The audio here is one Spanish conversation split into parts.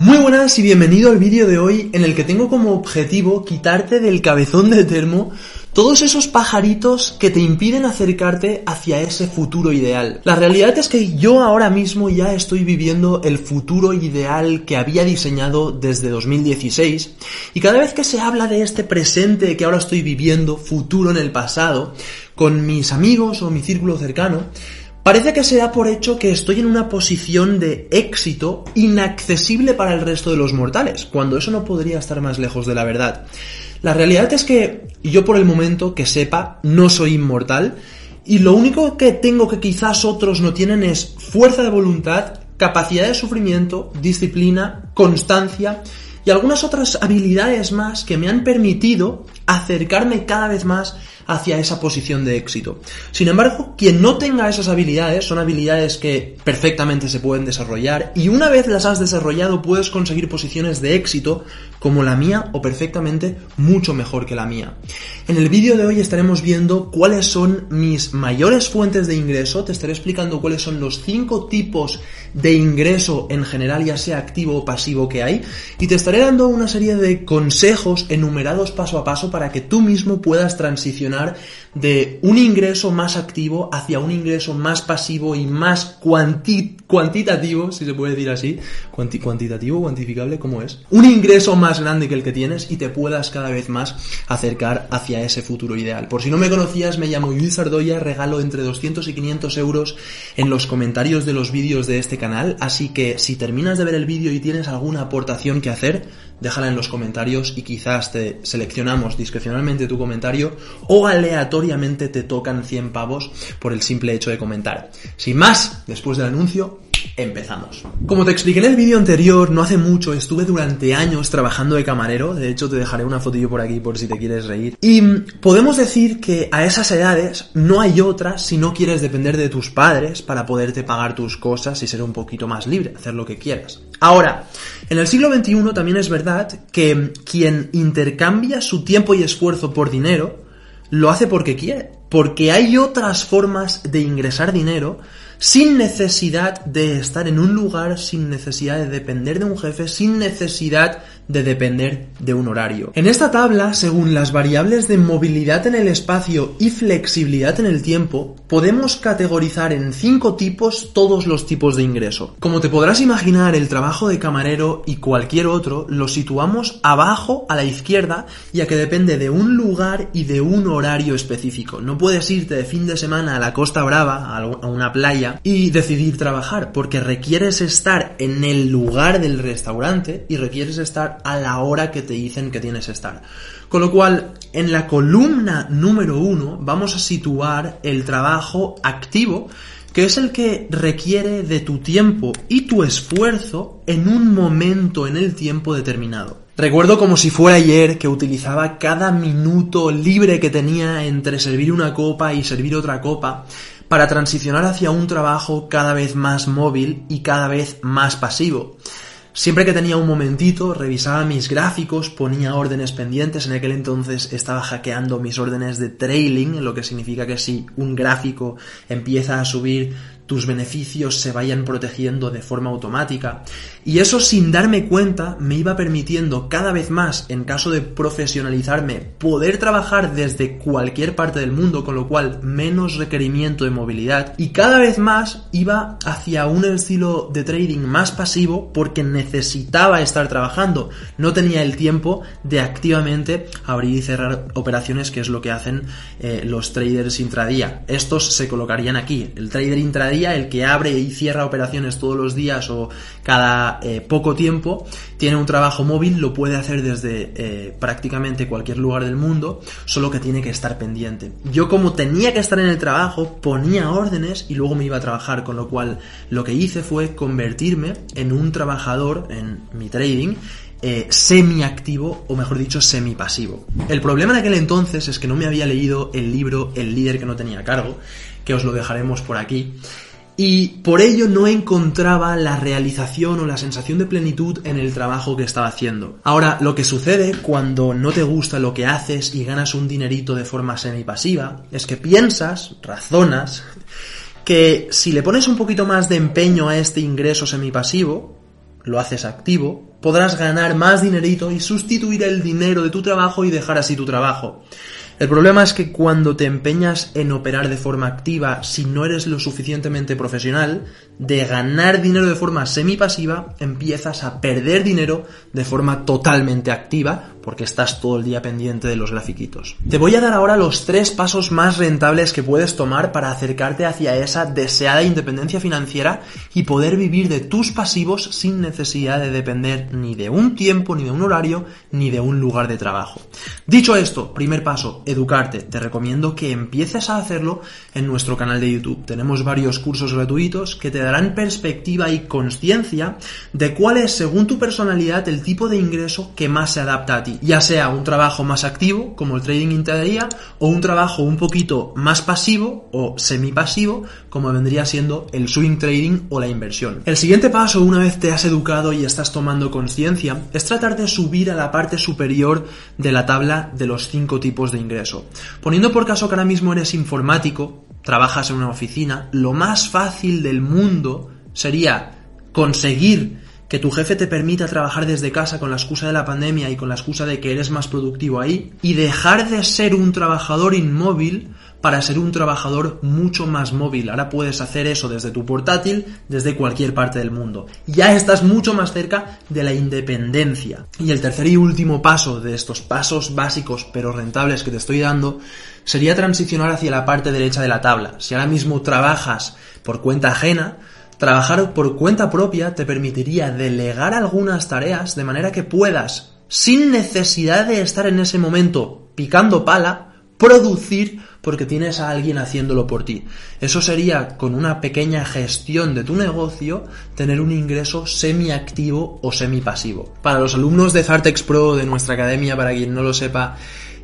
Muy buenas y bienvenido al vídeo de hoy en el que tengo como objetivo quitarte del cabezón de termo todos esos pajaritos que te impiden acercarte hacia ese futuro ideal. La realidad es que yo ahora mismo ya estoy viviendo el futuro ideal que había diseñado desde 2016 y cada vez que se habla de este presente que ahora estoy viviendo, futuro en el pasado, con mis amigos o mi círculo cercano, Parece que se da por hecho que estoy en una posición de éxito inaccesible para el resto de los mortales, cuando eso no podría estar más lejos de la verdad. La realidad es que yo por el momento que sepa no soy inmortal y lo único que tengo que quizás otros no tienen es fuerza de voluntad, capacidad de sufrimiento, disciplina, constancia y algunas otras habilidades más que me han permitido acercarme cada vez más hacia esa posición de éxito. Sin embargo, quien no tenga esas habilidades son habilidades que perfectamente se pueden desarrollar y una vez las has desarrollado puedes conseguir posiciones de éxito como la mía o perfectamente mucho mejor que la mía. En el vídeo de hoy estaremos viendo cuáles son mis mayores fuentes de ingreso, te estaré explicando cuáles son los cinco tipos de ingreso en general, ya sea activo o pasivo que hay, y te estaré dando una serie de consejos enumerados paso a paso para que tú mismo puedas transicionar de un ingreso más activo hacia un ingreso más pasivo y más cuantitativo, si se puede decir así, cuantitativo, cuantificable, ¿cómo es? Un ingreso más grande que el que tienes y te puedas cada vez más acercar hacia ese futuro ideal. Por si no me conocías, me llamo Luis Ardoya, regalo entre 200 y 500 euros en los comentarios de los vídeos de este canal, así que si terminas de ver el vídeo y tienes alguna aportación que hacer, déjala en los comentarios y quizás te seleccionamos discrecionalmente tu comentario o aleatoriamente te tocan 100 pavos por el simple hecho de comentar. Sin más, después del anuncio, empezamos. Como te expliqué en el vídeo anterior, no hace mucho estuve durante años trabajando de camarero, de hecho te dejaré una fotillo por aquí por si te quieres reír. Y podemos decir que a esas edades no hay otra si no quieres depender de tus padres para poderte pagar tus cosas y ser un poquito más libre, hacer lo que quieras. Ahora, en el siglo XXI también es verdad que quien intercambia su tiempo y esfuerzo por dinero, lo hace porque quiere, porque hay otras formas de ingresar dinero sin necesidad de estar en un lugar, sin necesidad de depender de un jefe, sin necesidad de depender de un horario. En esta tabla, según las variables de movilidad en el espacio y flexibilidad en el tiempo, podemos categorizar en cinco tipos todos los tipos de ingreso. Como te podrás imaginar, el trabajo de camarero y cualquier otro lo situamos abajo a la izquierda, ya que depende de un lugar y de un horario específico. No puedes irte de fin de semana a la Costa Brava, a una playa, y decidir trabajar, porque requieres estar en el lugar del restaurante y requieres estar a la hora que te dicen que tienes que estar. Con lo cual, en la columna número uno vamos a situar el trabajo activo, que es el que requiere de tu tiempo y tu esfuerzo en un momento en el tiempo determinado. Recuerdo como si fuera ayer que utilizaba cada minuto libre que tenía entre servir una copa y servir otra copa para transicionar hacia un trabajo cada vez más móvil y cada vez más pasivo. Siempre que tenía un momentito, revisaba mis gráficos, ponía órdenes pendientes. En aquel entonces estaba hackeando mis órdenes de trailing, lo que significa que si un gráfico empieza a subir tus beneficios se vayan protegiendo de forma automática. Y eso sin darme cuenta me iba permitiendo cada vez más, en caso de profesionalizarme, poder trabajar desde cualquier parte del mundo, con lo cual menos requerimiento de movilidad. Y cada vez más iba hacia un estilo de trading más pasivo porque necesitaba estar trabajando. No tenía el tiempo de activamente abrir y cerrar operaciones, que es lo que hacen eh, los traders intradía. Estos se colocarían aquí. El trader intradía el que abre y cierra operaciones todos los días o cada eh, poco tiempo, tiene un trabajo móvil, lo puede hacer desde eh, prácticamente cualquier lugar del mundo, solo que tiene que estar pendiente. Yo como tenía que estar en el trabajo, ponía órdenes y luego me iba a trabajar, con lo cual lo que hice fue convertirme en un trabajador en mi trading eh, semi-activo o mejor dicho semi-pasivo. El problema en aquel entonces es que no me había leído el libro El líder que no tenía cargo, que os lo dejaremos por aquí, y por ello no encontraba la realización o la sensación de plenitud en el trabajo que estaba haciendo. Ahora, lo que sucede cuando no te gusta lo que haces y ganas un dinerito de forma semipasiva es que piensas, razonas, que si le pones un poquito más de empeño a este ingreso semipasivo, lo haces activo, podrás ganar más dinerito y sustituir el dinero de tu trabajo y dejar así tu trabajo. El problema es que cuando te empeñas en operar de forma activa, si no eres lo suficientemente profesional, de ganar dinero de forma semipasiva, empiezas a perder dinero de forma totalmente activa, porque estás todo el día pendiente de los grafiquitos. Te voy a dar ahora los tres pasos más rentables que puedes tomar para acercarte hacia esa deseada independencia financiera y poder vivir de tus pasivos sin necesidad de depender ni de un tiempo, ni de un horario, ni de un lugar de trabajo. Dicho esto, primer paso, educarte. Te recomiendo que empieces a hacerlo en nuestro canal de YouTube. Tenemos varios cursos gratuitos que te darán perspectiva y conciencia de cuál es, según tu personalidad, el tipo de ingreso que más se adapta a ti. Ya sea un trabajo más activo, como el trading intradía, o un trabajo un poquito más pasivo o semipasivo, como vendría siendo el swing trading o la inversión. El siguiente paso, una vez te has educado y estás tomando conciencia, es tratar de subir a la parte superior de la tabla de los cinco tipos de ingreso. Poniendo por caso que ahora mismo eres informático, trabajas en una oficina, lo más fácil del mundo sería conseguir que tu jefe te permita trabajar desde casa con la excusa de la pandemia y con la excusa de que eres más productivo ahí y dejar de ser un trabajador inmóvil para ser un trabajador mucho más móvil. Ahora puedes hacer eso desde tu portátil, desde cualquier parte del mundo. Ya estás mucho más cerca de la independencia. Y el tercer y último paso de estos pasos básicos pero rentables que te estoy dando sería transicionar hacia la parte derecha de la tabla. Si ahora mismo trabajas por cuenta ajena, trabajar por cuenta propia te permitiría delegar algunas tareas de manera que puedas, sin necesidad de estar en ese momento picando pala, producir porque tienes a alguien haciéndolo por ti. Eso sería, con una pequeña gestión de tu negocio, tener un ingreso semiactivo o semipasivo. Para los alumnos de Zartex Pro de nuestra academia, para quien no lo sepa,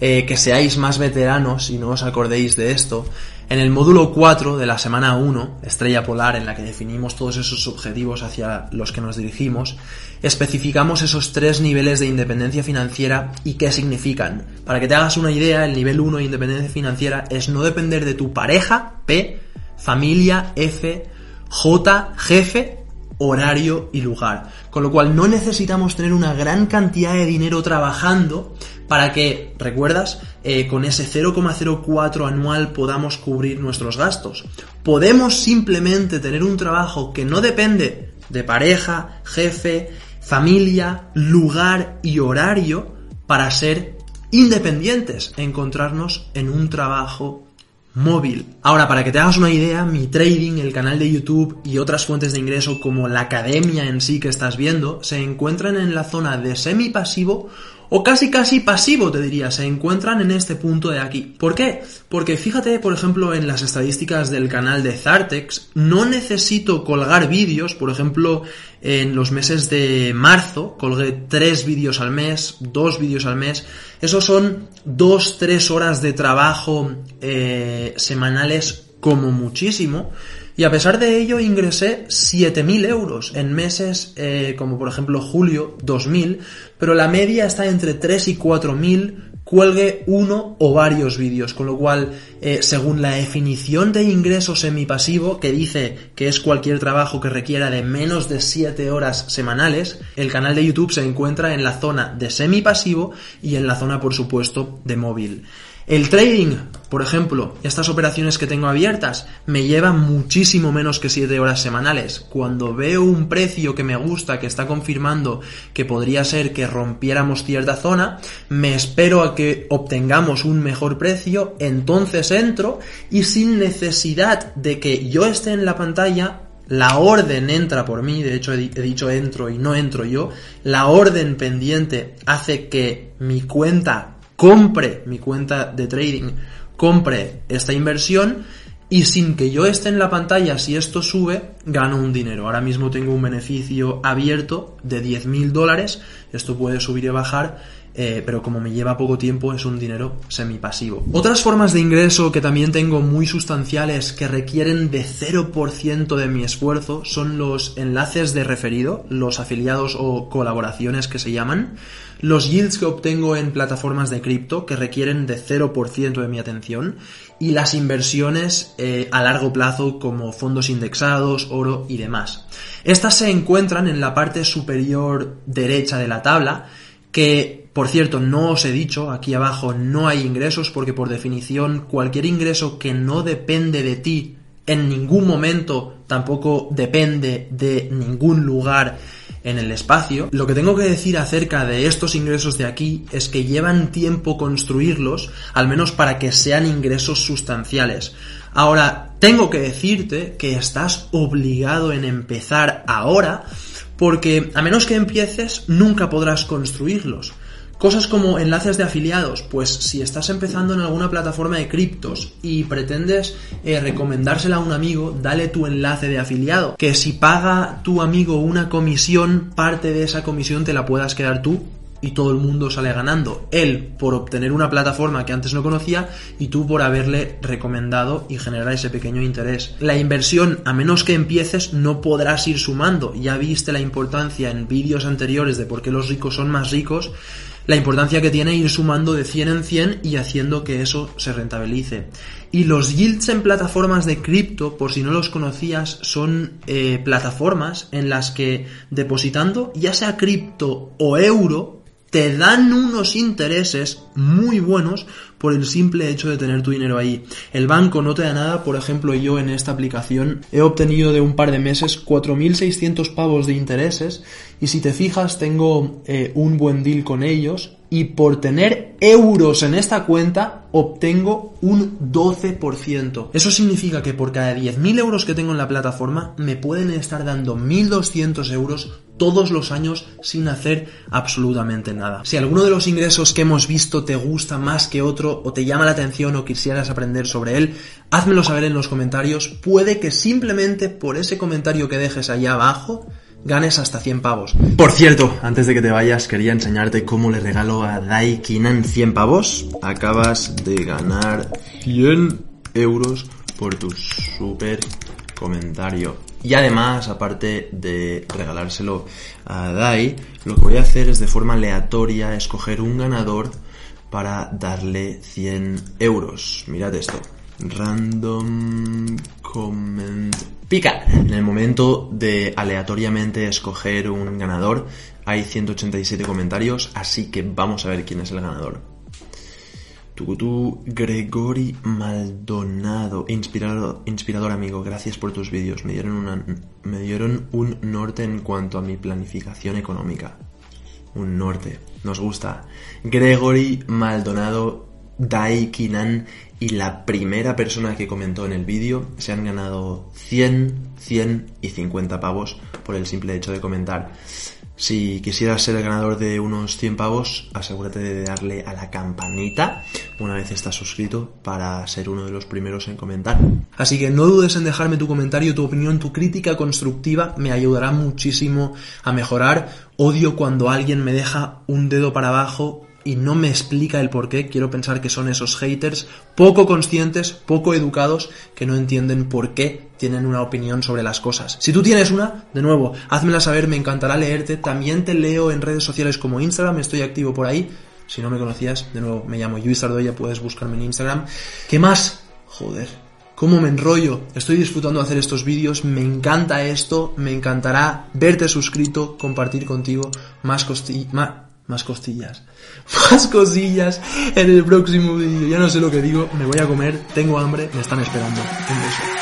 eh, que seáis más veteranos y no os acordéis de esto, en el módulo 4 de la semana 1, Estrella Polar, en la que definimos todos esos objetivos hacia los que nos dirigimos, especificamos esos tres niveles de independencia financiera y qué significan. Para que te hagas una idea, el nivel 1 de independencia financiera es no depender de tu pareja, P, familia, F, J, jefe horario y lugar. Con lo cual no necesitamos tener una gran cantidad de dinero trabajando para que, ¿recuerdas? Eh, con ese 0,04 anual podamos cubrir nuestros gastos. Podemos simplemente tener un trabajo que no depende de pareja, jefe, familia, lugar y horario para ser independientes, encontrarnos en un trabajo móvil. Ahora, para que te hagas una idea, mi trading, el canal de YouTube y otras fuentes de ingreso como la academia en sí que estás viendo, se encuentran en la zona de semipasivo o casi casi pasivo, te diría, se encuentran en este punto de aquí. ¿Por qué? Porque fíjate, por ejemplo, en las estadísticas del canal de Zartex, no necesito colgar vídeos, por ejemplo, en los meses de marzo, colgué tres vídeos al mes, dos vídeos al mes, esos son dos, tres horas de trabajo eh, semanales como muchísimo, y a pesar de ello ingresé 7.000 euros en meses eh, como por ejemplo julio 2.000, pero la media está entre 3 y 4.000 cuelgue uno o varios vídeos, con lo cual, eh, según la definición de ingreso semipasivo, que dice que es cualquier trabajo que requiera de menos de 7 horas semanales, el canal de YouTube se encuentra en la zona de semipasivo y en la zona, por supuesto, de móvil. El trading Por ejemplo, estas operaciones que tengo abiertas me llevan muchísimo menos que 7 horas semanales. Cuando veo un precio que me gusta, que está confirmando que podría ser que rompiéramos cierta zona, me espero a que obtengamos un mejor precio, entonces entro y sin necesidad de que yo esté en la pantalla, la orden entra por mí, de hecho he, dicho entro y no entro yo, la orden pendiente hace que mi cuenta compre, mi cuenta de trading, compre esta inversión y sin que yo esté en la pantalla, si esto sube, gano un dinero. Ahora mismo tengo un beneficio abierto de 10 mil dólares, esto puede subir y bajar eh, pero como me lleva poco tiempo es un dinero semipasivo. Otras formas de ingreso que también tengo muy sustanciales que requieren de 0% de mi esfuerzo son los enlaces de referido, los afiliados o colaboraciones que se llaman, los yields que obtengo en plataformas de cripto que requieren de 0% de mi atención y las inversiones eh, a largo plazo como fondos indexados, oro y demás. Estas se encuentran en la parte superior derecha de la tabla que por cierto, no os he dicho, aquí abajo no hay ingresos porque por definición cualquier ingreso que no depende de ti en ningún momento tampoco depende de ningún lugar en el espacio. Lo que tengo que decir acerca de estos ingresos de aquí es que llevan tiempo construirlos, al menos para que sean ingresos sustanciales. Ahora, tengo que decirte que estás obligado en empezar ahora porque a menos que empieces nunca podrás construirlos. Cosas como enlaces de afiliados, pues si estás empezando en alguna plataforma de criptos y pretendes eh, recomendársela a un amigo, dale tu enlace de afiliado. Que si paga tu amigo una comisión, parte de esa comisión te la puedas quedar tú y todo el mundo sale ganando. Él por obtener una plataforma que antes no conocía y tú por haberle recomendado y generar ese pequeño interés. La inversión, a menos que empieces, no podrás ir sumando. Ya viste la importancia en vídeos anteriores de por qué los ricos son más ricos la importancia que tiene ir sumando de 100 en 100 y haciendo que eso se rentabilice. Y los yields en plataformas de cripto, por si no los conocías, son eh, plataformas en las que depositando ya sea cripto o euro, te dan unos intereses muy buenos por el simple hecho de tener tu dinero ahí. El banco no te da nada, por ejemplo, yo en esta aplicación he obtenido de un par de meses 4.600 pavos de intereses y si te fijas tengo eh, un buen deal con ellos y por tener euros en esta cuenta obtengo un 12%. Eso significa que por cada 10.000 euros que tengo en la plataforma me pueden estar dando 1.200 euros todos los años sin hacer absolutamente nada. Si alguno de los ingresos que hemos visto te gusta más que otro o te llama la atención o quisieras aprender sobre él, házmelo saber en los comentarios. Puede que simplemente por ese comentario que dejes ahí abajo ganes hasta 100 pavos. Por cierto, antes de que te vayas, quería enseñarte cómo le regalo a Daikinan 100 pavos. Acabas de ganar 100 euros por tu super comentario. Y además, aparte de regalárselo a Dai, lo que voy a hacer es de forma aleatoria escoger un ganador para darle 100 euros. Mirad esto. Random comment pica. En el momento de aleatoriamente escoger un ganador, hay 187 comentarios, así que vamos a ver quién es el ganador. Tucutú Gregory Maldonado, inspirador, inspirador amigo, gracias por tus vídeos, me dieron, una, me dieron un norte en cuanto a mi planificación económica. Un norte, nos gusta. Gregory Maldonado Daikinan y la primera persona que comentó en el vídeo se han ganado 100, 100 y 50 pavos por el simple hecho de comentar. Si quisieras ser el ganador de unos 100 pavos, asegúrate de darle a la campanita una vez estás suscrito para ser uno de los primeros en comentar. Así que no dudes en dejarme tu comentario, tu opinión, tu crítica constructiva, me ayudará muchísimo a mejorar. Odio cuando alguien me deja un dedo para abajo y no me explica el por qué. Quiero pensar que son esos haters poco conscientes, poco educados, que no entienden por qué tienen una opinión sobre las cosas. Si tú tienes una, de nuevo, házmela saber, me encantará leerte. También te leo en redes sociales como Instagram, estoy activo por ahí. Si no me conocías, de nuevo, me llamo Luis Ardoya, puedes buscarme en Instagram. ¿Qué más? Joder, cómo me enrollo. Estoy disfrutando de hacer estos vídeos, me encanta esto, me encantará verte suscrito, compartir contigo más, más más costillas. Más cosillas en el próximo vídeo. Ya no sé lo que digo, me voy a comer, tengo hambre, me están esperando. Un beso.